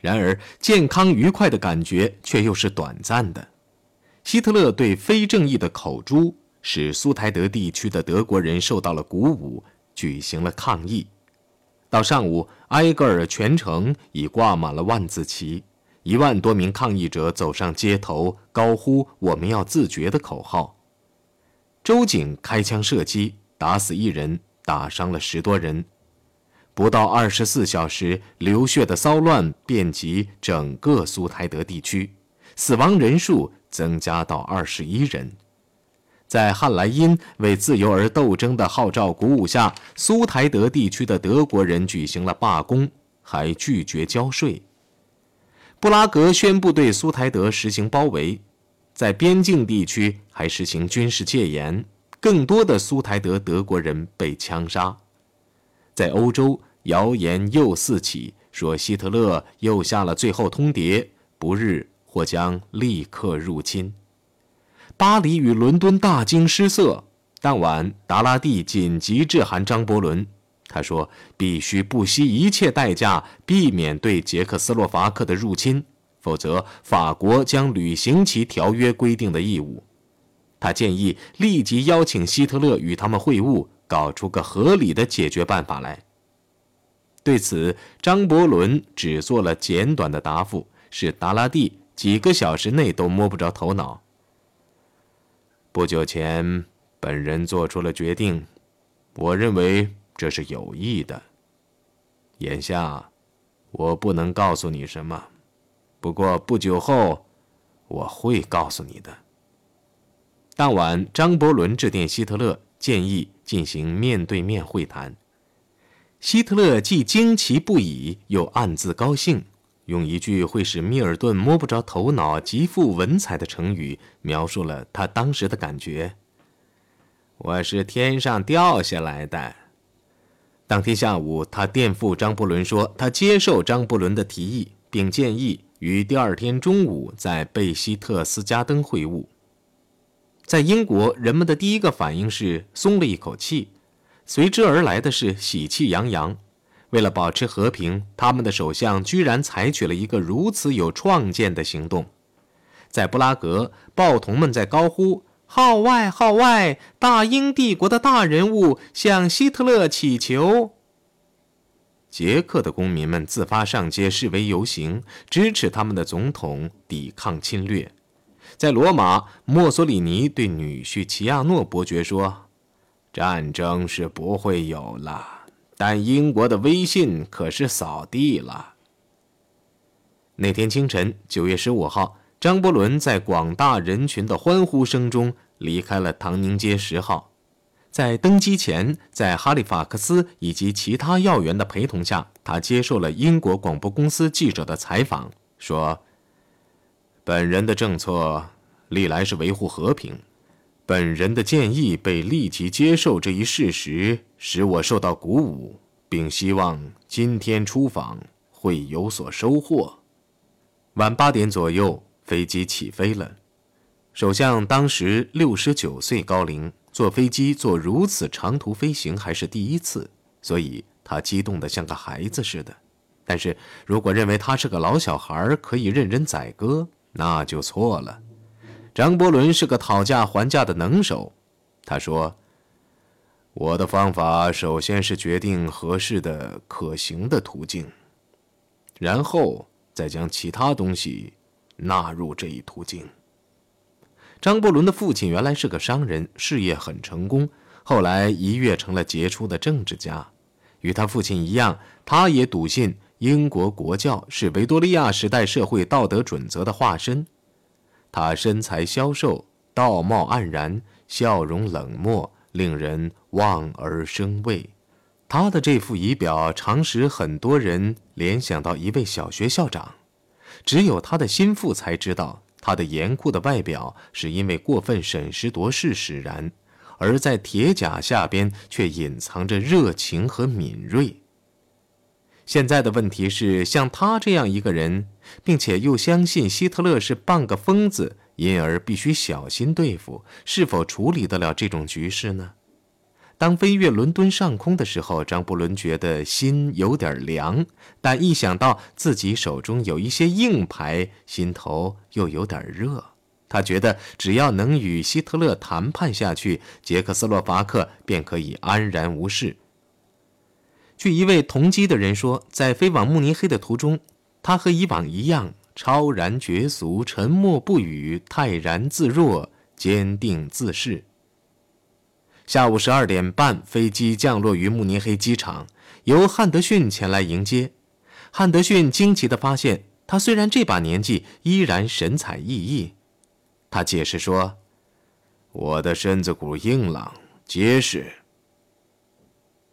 然而，健康愉快的感觉却又是短暂的。希特勒对非正义的口诛，使苏台德地区的德国人受到了鼓舞，举行了抗议。到上午，埃格尔全城已挂满了万字旗，一万多名抗议者走上街头，高呼“我们要自觉”的口号。州警开枪射击，打死一人，打伤了十多人。不到二十四小时，流血的骚乱遍及整个苏台德地区，死亡人数增加到二十一人。在汉莱因为自由而斗争的号召鼓舞下，苏台德地区的德国人举行了罢工，还拒绝交税。布拉格宣布对苏台德实行包围，在边境地区还实行军事戒严，更多的苏台德德国人被枪杀。在欧洲，谣言又四起，说希特勒又下了最后通牒，不日或将立刻入侵。巴黎与伦敦大惊失色。当晚，达拉蒂紧急致函张伯伦，他说：“必须不惜一切代价避免对捷克斯洛伐克的入侵，否则法国将履行其条约规定的义务。”他建议立即邀请希特勒与他们会晤，搞出个合理的解决办法来。对此，张伯伦只做了简短的答复，使达拉蒂几个小时内都摸不着头脑。不久前，本人做出了决定，我认为这是有益的。眼下，我不能告诉你什么，不过不久后，我会告诉你的。当晚，张伯伦致电希特勒，建议进行面对面会谈。希特勒既惊奇不已，又暗自高兴。用一句会使密尔顿摸不着头脑、极富文采的成语描述了他当时的感觉：“我是天上掉下来的。”当天下午，他电复张伯伦说，他接受张伯伦的提议，并建议于第二天中午在贝希特斯加登会晤。在英国，人们的第一个反应是松了一口气，随之而来的是喜气洋洋。为了保持和平，他们的首相居然采取了一个如此有创建的行动。在布拉格，报童们在高呼“号外，号外！大英帝国的大人物向希特勒祈求。”捷克的公民们自发上街示威游行，支持他们的总统抵抗侵略。在罗马，墨索里尼对女婿齐亚诺伯爵说：“战争是不会有了。”但英国的威信可是扫地了。那天清晨，九月十五号，张伯伦在广大人群的欢呼声中离开了唐宁街十号。在登机前，在哈利法克斯以及其他要员的陪同下，他接受了英国广播公司记者的采访，说：“本人的政策历来是维护和平。”本人的建议被立即接受这一事实，使我受到鼓舞，并希望今天出访会有所收获。晚八点左右，飞机起飞了。首相当时六十九岁高龄，坐飞机坐如此长途飞行还是第一次，所以他激动得像个孩子似的。但是如果认为他是个老小孩，可以任人宰割，那就错了。张伯伦是个讨价还价的能手，他说：“我的方法首先是决定合适的、可行的途径，然后再将其他东西纳入这一途径。”张伯伦的父亲原来是个商人，事业很成功，后来一跃成了杰出的政治家。与他父亲一样，他也笃信英国国教是维多利亚时代社会道德准则的化身。他身材消瘦，道貌岸然，笑容冷漠，令人望而生畏。他的这副仪表常使很多人联想到一位小学校长。只有他的心腹才知道，他的严酷的外表是因为过分审时度势使然，而在铁甲下边却隐藏着热情和敏锐。现在的问题是，像他这样一个人，并且又相信希特勒是半个疯子，因而必须小心对付，是否处理得了这种局势呢？当飞越伦敦上空的时候，张伯伦觉得心有点凉，但一想到自己手中有一些硬牌，心头又有点热。他觉得只要能与希特勒谈判下去，捷克斯洛伐克便可以安然无事。据一位同机的人说，在飞往慕尼黑的途中，他和以往一样超然绝俗，沉默不语，泰然自若，坚定自适。下午十二点半，飞机降落于慕尼黑机场，由汉德逊前来迎接。汉德逊惊奇地发现，他虽然这把年纪，依然神采奕奕。他解释说：“我的身子骨硬朗结实。”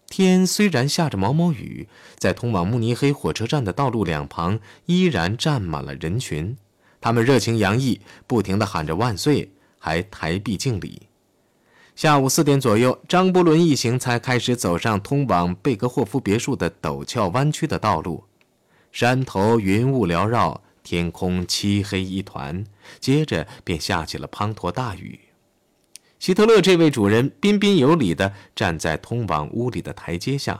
天虽然下着毛毛雨，在通往慕尼黑火车站的道路两旁依然站满了人群，他们热情洋溢，不停地喊着“万岁”，还抬臂敬礼。下午四点左右，张伯伦一行才开始走上通往贝格霍夫别墅的陡峭弯曲的道路。山头云雾缭绕，天空漆黑一团，接着便下起了滂沱大雨。希特勒这位主人彬彬有礼地站在通往屋里的台阶下。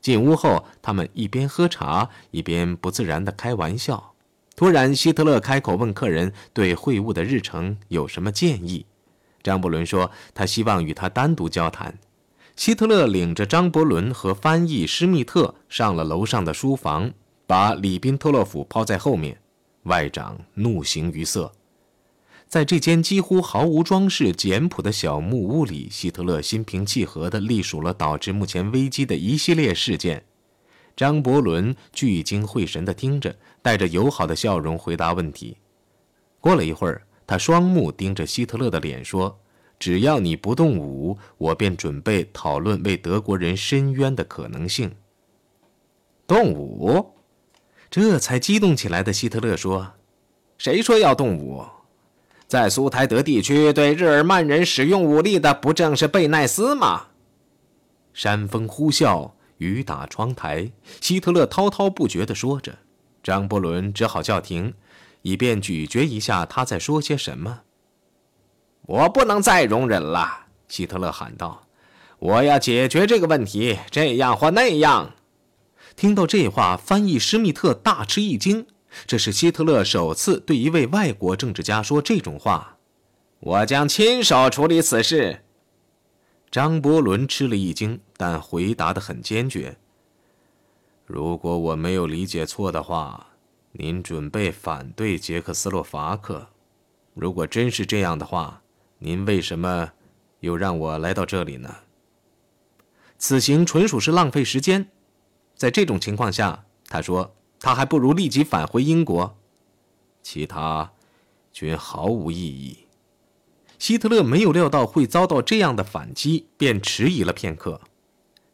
进屋后，他们一边喝茶，一边不自然地开玩笑。突然，希特勒开口问客人对会晤的日程有什么建议。张伯伦说：“他希望与他单独交谈。”希特勒领着张伯伦和翻译施密特上了楼上的书房，把里宾特洛甫抛在后面。外长怒形于色。在这间几乎毫无装饰、简朴的小木屋里，希特勒心平气和地隶属了导致目前危机的一系列事件。张伯伦聚精会神地听着，带着友好的笑容回答问题。过了一会儿。他双目盯着希特勒的脸说：“只要你不动武，我便准备讨论为德国人伸冤的可能性。”动武？这才激动起来的希特勒说：“谁说要动武？在苏台德地区对日耳曼人使用武力的，不正是贝奈斯吗？”山风呼啸，雨打窗台，希特勒滔滔不绝地说着，张伯伦只好叫停。以便咀嚼一下他在说些什么。我不能再容忍了，希特勒喊道：“我要解决这个问题，这样或那样。”听到这话，翻译施密特大吃一惊。这是希特勒首次对一位外国政治家说这种话。我将亲手处理此事。张伯伦吃了一惊，但回答得很坚决：“如果我没有理解错的话。”您准备反对捷克斯洛伐克？如果真是这样的话，您为什么又让我来到这里呢？此行纯属是浪费时间。在这种情况下，他说他还不如立即返回英国，其他均毫无意义。希特勒没有料到会遭到这样的反击，便迟疑了片刻。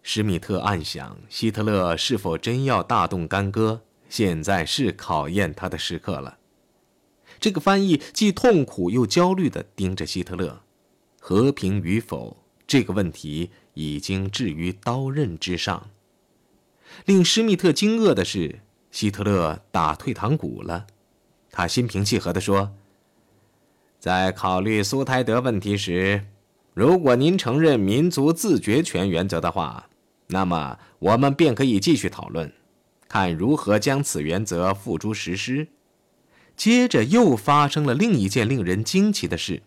施密特暗想：希特勒是否真要大动干戈？现在是考验他的时刻了。这个翻译既痛苦又焦虑地盯着希特勒，和平与否这个问题已经置于刀刃之上。令施密特惊愕的是，希特勒打退堂鼓了。他心平气和地说：“在考虑苏台德问题时，如果您承认民族自决权原则的话，那么我们便可以继续讨论。”看如何将此原则付诸实施。接着又发生了另一件令人惊奇的事：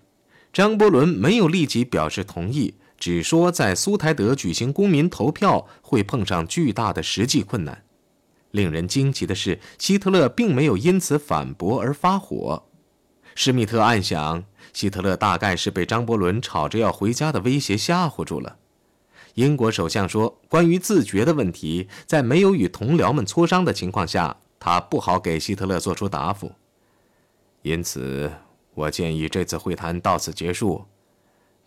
张伯伦没有立即表示同意，只说在苏台德举行公民投票会碰上巨大的实际困难。令人惊奇的是，希特勒并没有因此反驳而发火。施密特暗想，希特勒大概是被张伯伦吵着要回家的威胁吓唬住了。英国首相说：“关于自决的问题，在没有与同僚们磋商的情况下，他不好给希特勒做出答复。因此，我建议这次会谈到此结束。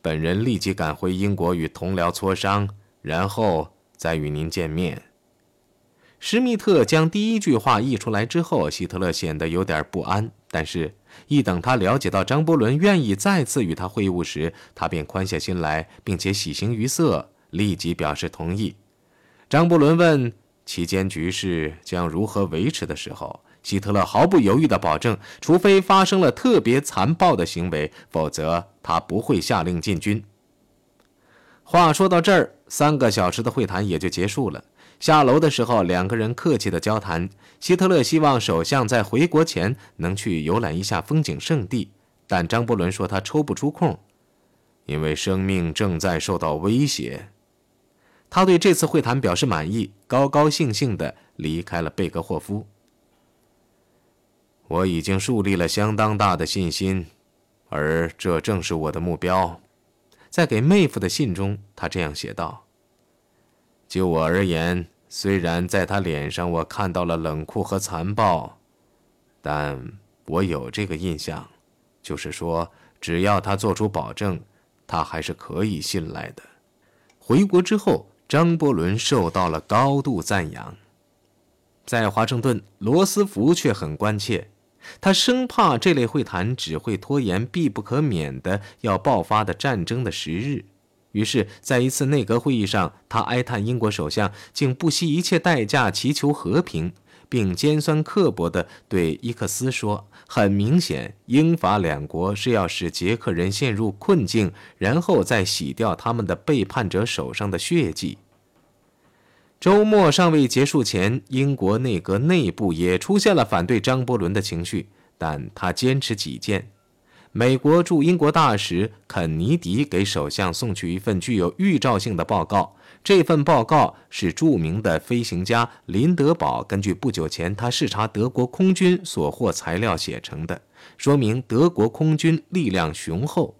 本人立即赶回英国与同僚磋商，然后再与您见面。”施密特将第一句话译出来之后，希特勒显得有点不安。但是，一等他了解到张伯伦愿意再次与他会晤时，他便宽下心来，并且喜形于色。立即表示同意。张伯伦问：“期间局势将如何维持？”的时候，希特勒毫不犹豫地保证：除非发生了特别残暴的行为，否则他不会下令进军。话说到这儿，三个小时的会谈也就结束了。下楼的时候，两个人客气的交谈。希特勒希望首相在回国前能去游览一下风景胜地，但张伯伦说他抽不出空，因为生命正在受到威胁。他对这次会谈表示满意，高高兴兴地离开了贝格霍夫。我已经树立了相当大的信心，而这正是我的目标。在给妹夫的信中，他这样写道：“就我而言，虽然在他脸上我看到了冷酷和残暴，但我有这个印象，就是说，只要他做出保证，他还是可以信赖的。”回国之后，张伯伦受到了高度赞扬。在华盛顿，罗斯福却很关切。他生怕这类会谈只会拖延必不可免的要爆发的战争的时日，于是，在一次内阁会议上，他哀叹英国首相竟不惜一切代价祈求和平，并尖酸刻薄地对伊克斯说：“很明显，英法两国是要使捷克人陷入困境，然后再洗掉他们的背叛者手上的血迹。”周末尚未结束前，英国内阁内部也出现了反对张伯伦的情绪，但他坚持己见。美国驻英国大使肯尼迪给首相送去一份具有预兆性的报告，这份报告是著名的飞行家林德堡根据不久前他视察德国空军所获材料写成的，说明德国空军力量雄厚。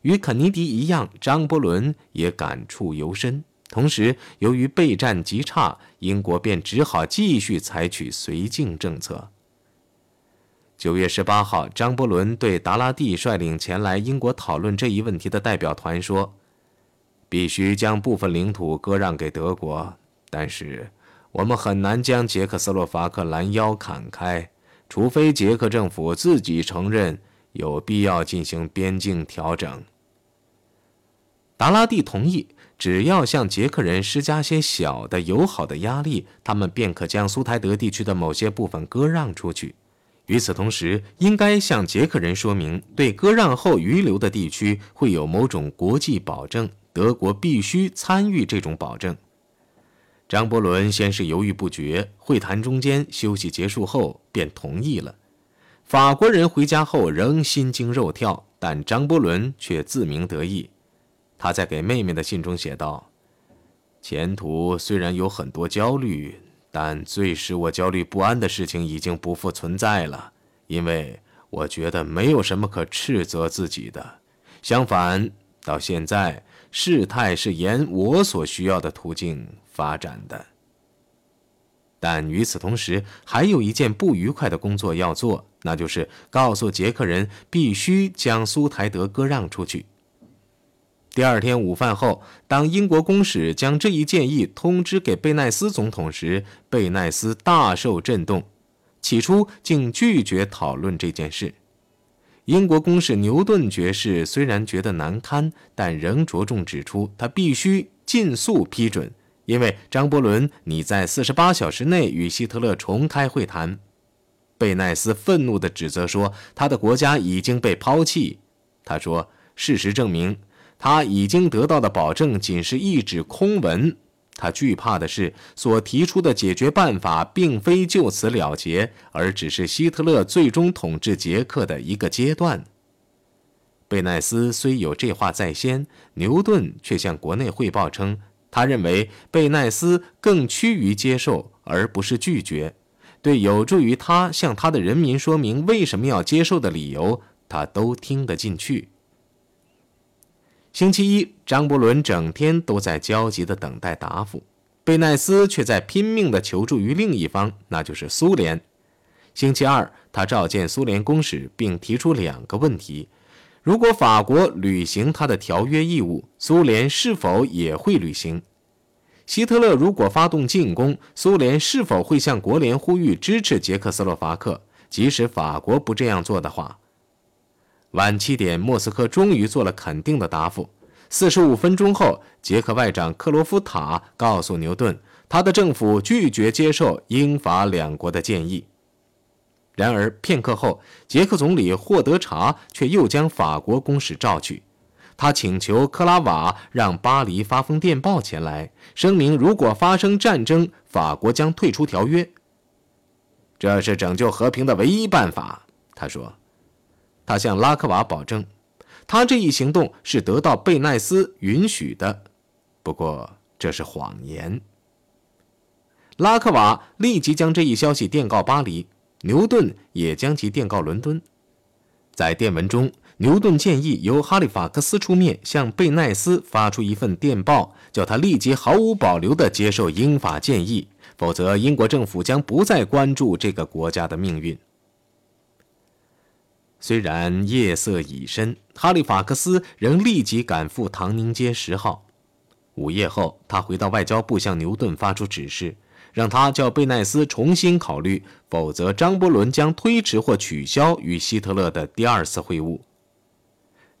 与肯尼迪一样，张伯伦也感触尤深。同时，由于备战极差，英国便只好继续采取绥靖政策。九月十八号，张伯伦对达拉蒂率领前来英国讨论这一问题的代表团说：“必须将部分领土割让给德国，但是我们很难将捷克斯洛伐克拦腰砍开，除非捷克政府自己承认有必要进行边境调整。”达拉蒂同意。只要向捷克人施加些小的友好的压力，他们便可将苏台德地区的某些部分割让出去。与此同时，应该向捷克人说明，对割让后遗留的地区会有某种国际保证，德国必须参与这种保证。张伯伦先是犹豫不决，会谈中间休息结束后便同意了。法国人回家后仍心惊肉跳，但张伯伦却自鸣得意。他在给妹妹的信中写道：“前途虽然有很多焦虑，但最使我焦虑不安的事情已经不复存在了，因为我觉得没有什么可斥责自己的。相反，到现在事态是沿我所需要的途径发展的。但与此同时，还有一件不愉快的工作要做，那就是告诉捷克人必须将苏台德割让出去。”第二天午饭后，当英国公使将这一建议通知给贝奈斯总统时，贝奈斯大受震动。起初竟拒绝讨论这件事。英国公使牛顿爵士虽然觉得难堪，但仍着重指出他必须尽速批准，因为张伯伦拟在四十八小时内与希特勒重开会谈。贝奈斯愤怒地指责说：“他的国家已经被抛弃。”他说：“事实证明。”他已经得到的保证仅是一纸空文，他惧怕的是所提出的解决办法并非就此了结，而只是希特勒最终统治捷克的一个阶段。贝奈斯虽有这话在先，牛顿却向国内汇报称，他认为贝奈斯更趋于接受而不是拒绝，对有助于他向他的人民说明为什么要接受的理由，他都听得进去。星期一，张伯伦整天都在焦急地等待答复，贝奈斯却在拼命地求助于另一方，那就是苏联。星期二，他召见苏联公使，并提出两个问题：如果法国履行他的条约义务，苏联是否也会履行？希特勒如果发动进攻，苏联是否会向国联呼吁支持捷克斯洛伐克？即使法国不这样做的话？晚七点，莫斯科终于做了肯定的答复。四十五分钟后，捷克外长克罗夫塔告诉牛顿，他的政府拒绝接受英法两国的建议。然而片刻后，捷克总理霍德查却又将法国公使召去。他请求克拉瓦让巴黎发封电报前来，声明如果发生战争，法国将退出条约。这是拯救和平的唯一办法，他说。他向拉克瓦保证，他这一行动是得到贝奈斯允许的。不过这是谎言。拉克瓦立即将这一消息电告巴黎，牛顿也将其电告伦敦。在电文中，牛顿建议由哈利法克斯出面向贝奈斯发出一份电报，叫他立即毫无保留地接受英法建议，否则英国政府将不再关注这个国家的命运。虽然夜色已深，哈利法克斯仍立即赶赴唐宁街十号。午夜后，他回到外交部，向牛顿发出指示。让他叫贝奈斯重新考虑，否则张伯伦将推迟或取消与希特勒的第二次会晤。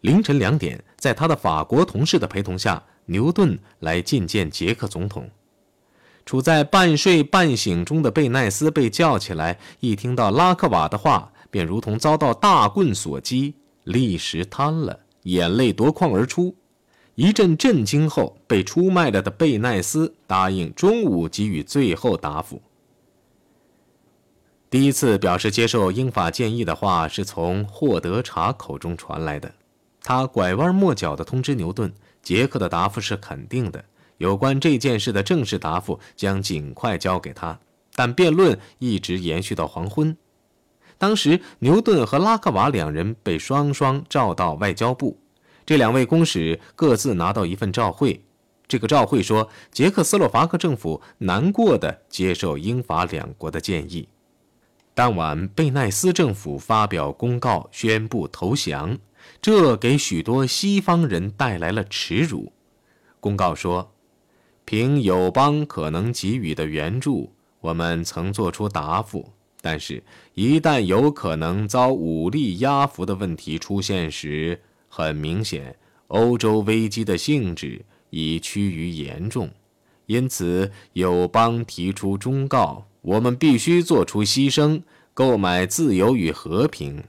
凌晨两点，在他的法国同事的陪同下，牛顿来觐见捷克总统。处在半睡半醒中的贝奈斯被叫起来，一听到拉克瓦的话，便如同遭到大棍所击，立时瘫了，眼泪夺眶而出。一阵震惊后，被出卖了的贝奈斯答应中午给予最后答复。第一次表示接受英法建议的话是从霍德查口中传来的，他拐弯抹角地通知牛顿，杰克的答复是肯定的，有关这件事的正式答复将尽快交给他。但辩论一直延续到黄昏。当时，牛顿和拉克瓦两人被双双召到外交部。这两位公使各自拿到一份照会，这个照会说，捷克斯洛伐克政府难过的接受英法两国的建议。当晚，贝奈斯政府发表公告宣布投降，这给许多西方人带来了耻辱。公告说，凭友邦可能给予的援助，我们曾作出答复，但是，一旦有可能遭武力压服的问题出现时，很明显，欧洲危机的性质已趋于严重，因此友邦提出忠告：我们必须做出牺牲，购买自由与和平。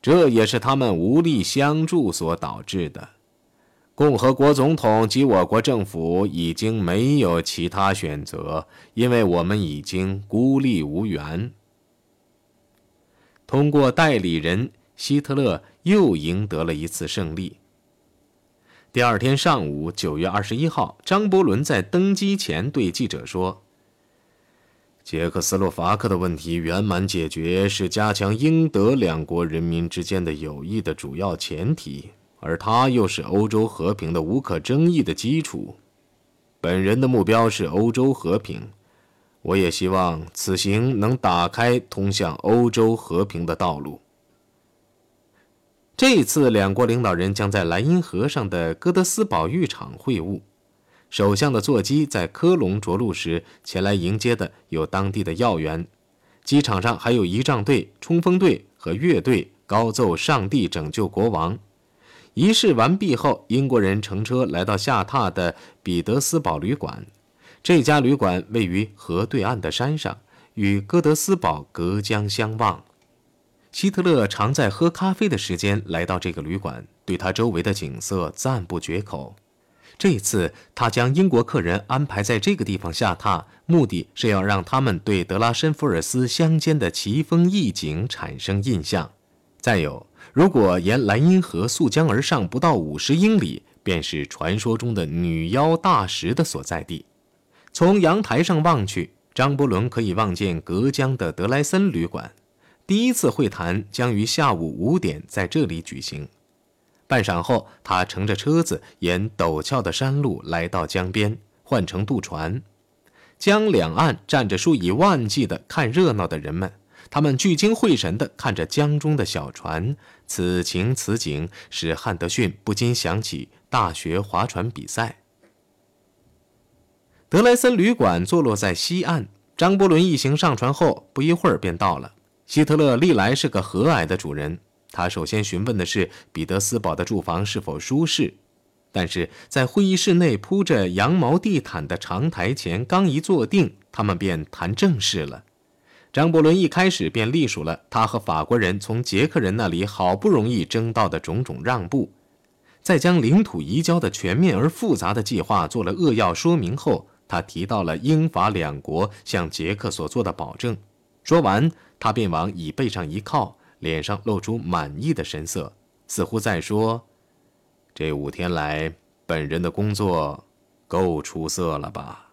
这也是他们无力相助所导致的。共和国总统及我国政府已经没有其他选择，因为我们已经孤立无援。通过代理人。希特勒又赢得了一次胜利。第二天上午，九月二十一号，张伯伦在登机前对记者说：“捷克斯洛伐克的问题圆满解决是加强英德两国人民之间的友谊的主要前提，而它又是欧洲和平的无可争议的基础。本人的目标是欧洲和平，我也希望此行能打开通向欧洲和平的道路。”这一次两国领导人将在莱茵河上的哥德斯堡浴场会晤。首相的座机在科隆着陆时，前来迎接的有当地的要员。机场上还有仪仗队、冲锋队和乐队高奏“上帝拯救国王”。仪式完毕后，英国人乘车来到下榻的彼得斯堡旅馆。这家旅馆位于河对岸的山上，与哥德斯堡隔江相望。希特勒常在喝咖啡的时间来到这个旅馆，对他周围的景色赞不绝口。这次他将英国客人安排在这个地方下榻，目的是要让他们对德拉申福尔斯乡间的奇峰异景产生印象。再有，如果沿莱茵河溯江而上不到五十英里，便是传说中的女妖大石的所在地。从阳台上望去，张伯伦可以望见隔江的德莱森旅馆。第一次会谈将于下午五点在这里举行。半晌后，他乘着车子沿陡峭的山路来到江边，换乘渡船。江两岸站着数以万计的看热闹的人们，他们聚精会神地看着江中的小船。此情此景使汉德逊不禁想起大学划船比赛。德莱森旅馆坐落在西岸。张伯伦一行上船后，不一会儿便到了。希特勒历来是个和蔼的主人，他首先询问的是彼得斯堡的住房是否舒适。但是在会议室内铺着羊毛地毯的长台前刚一坐定，他们便谈正事了。张伯伦一开始便隶属了他和法国人从捷克人那里好不容易争到的种种让步。在将领土移交的全面而复杂的计划做了扼要说明后，他提到了英法两国向捷克所做的保证。说完，他便往椅背上一靠，脸上露出满意的神色，似乎在说：“这五天来，本人的工作够出色了吧？”